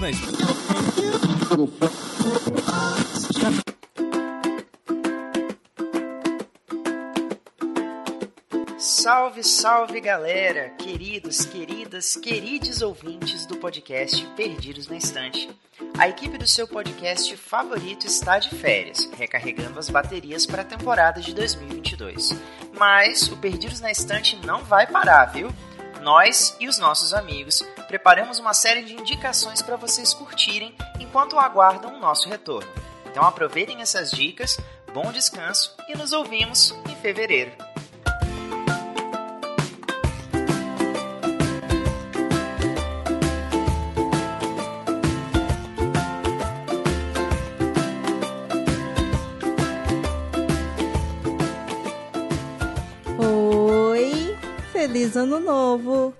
Na. Salve, salve galera, queridos, queridas, queridos ouvintes do podcast Perdidos na Estante. A equipe do seu podcast favorito está de férias, recarregando as baterias para a temporada de 2022. Mas o Perdidos na Estante não vai parar, viu? Nós e os nossos amigos preparamos uma série de indicações para vocês curtirem enquanto aguardam o nosso retorno. Então aproveitem essas dicas, bom descanso e nos ouvimos em fevereiro. Feliz ano novo!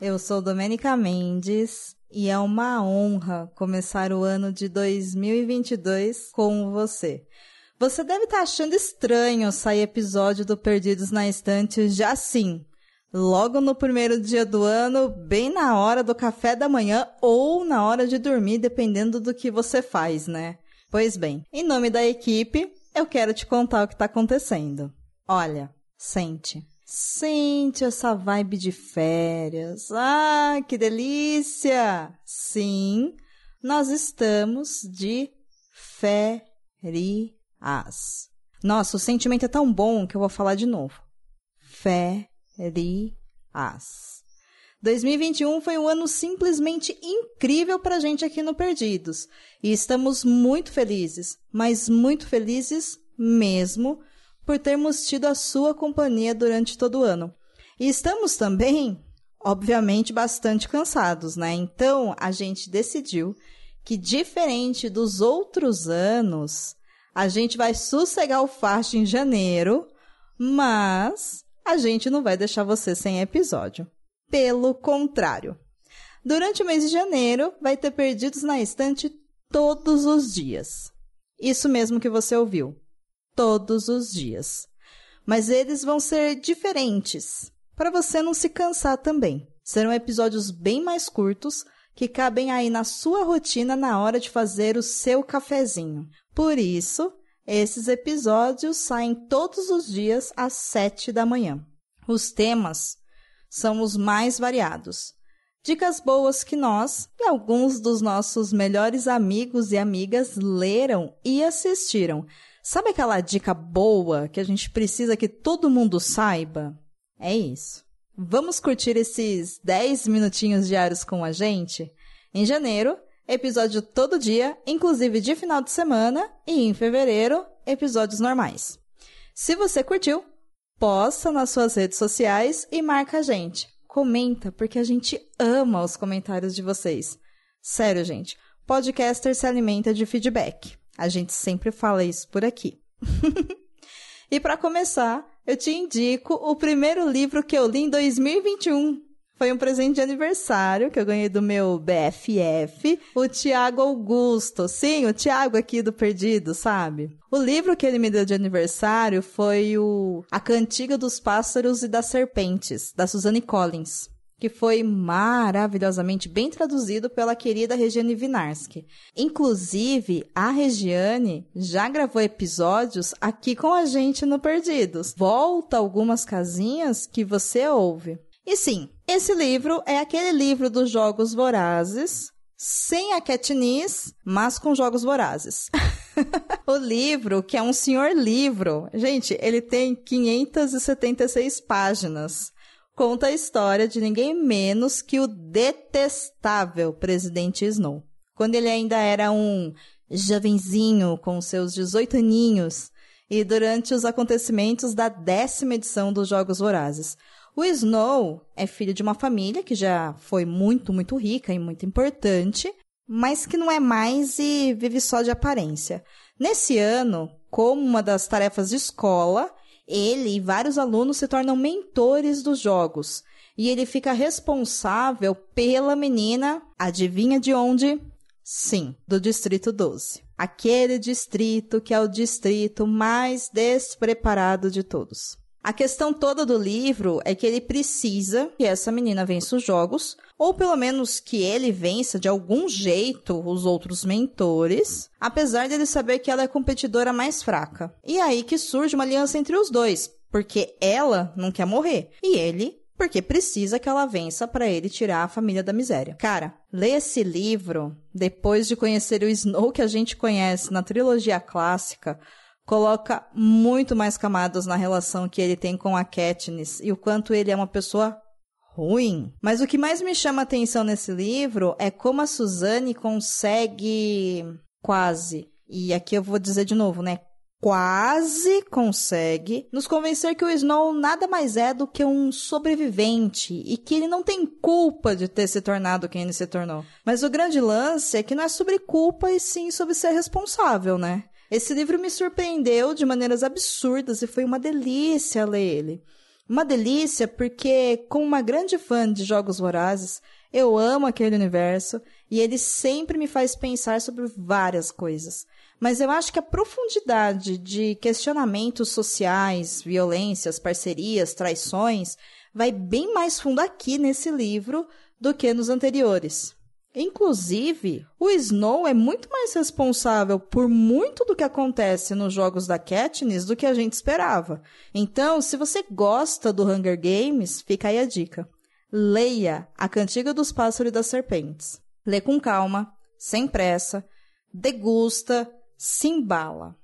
Eu sou Domênica Mendes e é uma honra começar o ano de 2022 com você. Você deve estar achando estranho sair episódio do Perdidos na Estante já assim, logo no primeiro dia do ano, bem na hora do café da manhã ou na hora de dormir, dependendo do que você faz, né? Pois bem, em nome da equipe, eu quero te contar o que está acontecendo. Olha, sente. Sente essa vibe de férias. Ah, que delícia! Sim, nós estamos de férias. Nossa, o sentimento é tão bom que eu vou falar de novo. Férias. 2021 foi um ano simplesmente incrível pra gente aqui no Perdidos. E estamos muito felizes, mas muito felizes mesmo por termos tido a sua companhia durante todo o ano. E estamos também, obviamente, bastante cansados, né? Então, a gente decidiu que, diferente dos outros anos, a gente vai sossegar o facho em janeiro, mas a gente não vai deixar você sem episódio. Pelo contrário. Durante o mês de janeiro, vai ter perdidos na estante todos os dias. Isso mesmo que você ouviu todos os dias. Mas eles vão ser diferentes, para você não se cansar também. Serão episódios bem mais curtos que cabem aí na sua rotina na hora de fazer o seu cafezinho. Por isso, esses episódios saem todos os dias às sete da manhã. Os temas são os mais variados. Dicas boas que nós e alguns dos nossos melhores amigos e amigas leram e assistiram, Sabe aquela dica boa que a gente precisa que todo mundo saiba? É isso. Vamos curtir esses 10 minutinhos diários com a gente? Em janeiro, episódio todo dia, inclusive de final de semana, e em fevereiro, episódios normais. Se você curtiu, posta nas suas redes sociais e marca a gente. Comenta, porque a gente ama os comentários de vocês. Sério, gente. Podcaster se alimenta de feedback. A gente sempre fala isso por aqui. e para começar, eu te indico o primeiro livro que eu li em 2021. Foi um presente de aniversário que eu ganhei do meu BFF, o Tiago Augusto. Sim, o Tiago aqui do Perdido, sabe? O livro que ele me deu de aniversário foi o A Cantiga dos Pássaros e das Serpentes, da Suzanne Collins que foi maravilhosamente bem traduzido pela querida Regiane Vinarski. Inclusive, a Regiane já gravou episódios aqui com a gente no Perdidos. Volta algumas casinhas que você ouve. E sim, esse livro é aquele livro dos jogos vorazes, sem a Katniss, mas com jogos vorazes. o livro, que é um senhor livro, gente, ele tem 576 páginas conta a história de ninguém menos que o detestável presidente Snow. Quando ele ainda era um jovenzinho com seus 18 aninhos e durante os acontecimentos da décima edição dos Jogos Vorazes. O Snow é filho de uma família que já foi muito, muito rica e muito importante, mas que não é mais e vive só de aparência. Nesse ano, como uma das tarefas de escola, ele e vários alunos se tornam mentores dos jogos. E ele fica responsável pela menina, adivinha de onde? Sim, do Distrito 12. Aquele distrito que é o distrito mais despreparado de todos. A questão toda do livro é que ele precisa que essa menina vença os jogos, ou pelo menos que ele vença de algum jeito os outros mentores, apesar dele saber que ela é a competidora mais fraca. E é aí que surge uma aliança entre os dois, porque ela não quer morrer e ele porque precisa que ela vença para ele tirar a família da miséria. Cara, ler esse livro depois de conhecer o Snow que a gente conhece na trilogia clássica coloca muito mais camadas na relação que ele tem com a Katniss e o quanto ele é uma pessoa ruim. Mas o que mais me chama atenção nesse livro é como a Suzanne consegue quase, e aqui eu vou dizer de novo, né? Quase consegue nos convencer que o Snow nada mais é do que um sobrevivente e que ele não tem culpa de ter se tornado quem ele se tornou. Mas o grande lance é que não é sobre culpa e sim sobre ser responsável, né? Esse livro me surpreendeu de maneiras absurdas e foi uma delícia ler ele. Uma delícia porque, como uma grande fã de Jogos Vorazes, eu amo aquele universo e ele sempre me faz pensar sobre várias coisas. Mas eu acho que a profundidade de questionamentos sociais, violências, parcerias, traições, vai bem mais fundo aqui nesse livro do que nos anteriores. Inclusive, o Snow é muito mais responsável por muito do que acontece nos jogos da Katniss do que a gente esperava. Então, se você gosta do Hunger Games, fica aí a dica. Leia A Cantiga dos Pássaros e das Serpentes. Lê com calma, sem pressa, degusta, se embala.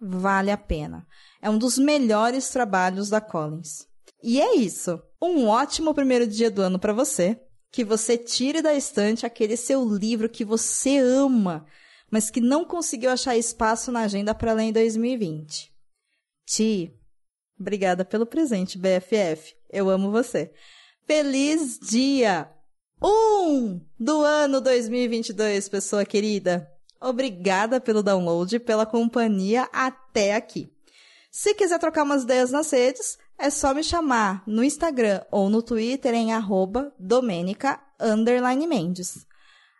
Vale a pena. É um dos melhores trabalhos da Collins. E é isso. Um ótimo primeiro dia do ano para você que você tire da estante aquele seu livro que você ama, mas que não conseguiu achar espaço na agenda para ler em 2020. Ti, obrigada pelo presente, BFF. Eu amo você. Feliz dia 1 um do ano 2022, pessoa querida. Obrigada pelo download, pela companhia até aqui. Se quiser trocar umas ideias nas redes, é só me chamar no Instagram ou no Twitter em arroba Domenica Mendes.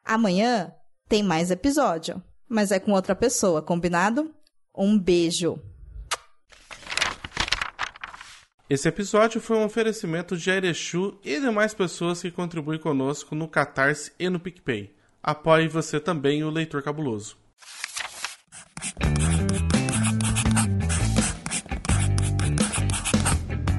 Amanhã tem mais episódio, mas é com outra pessoa, combinado? Um beijo! Esse episódio foi um oferecimento de Erechu e demais pessoas que contribuem conosco no Catarse e no PicPay. Apoie você também o Leitor Cabuloso.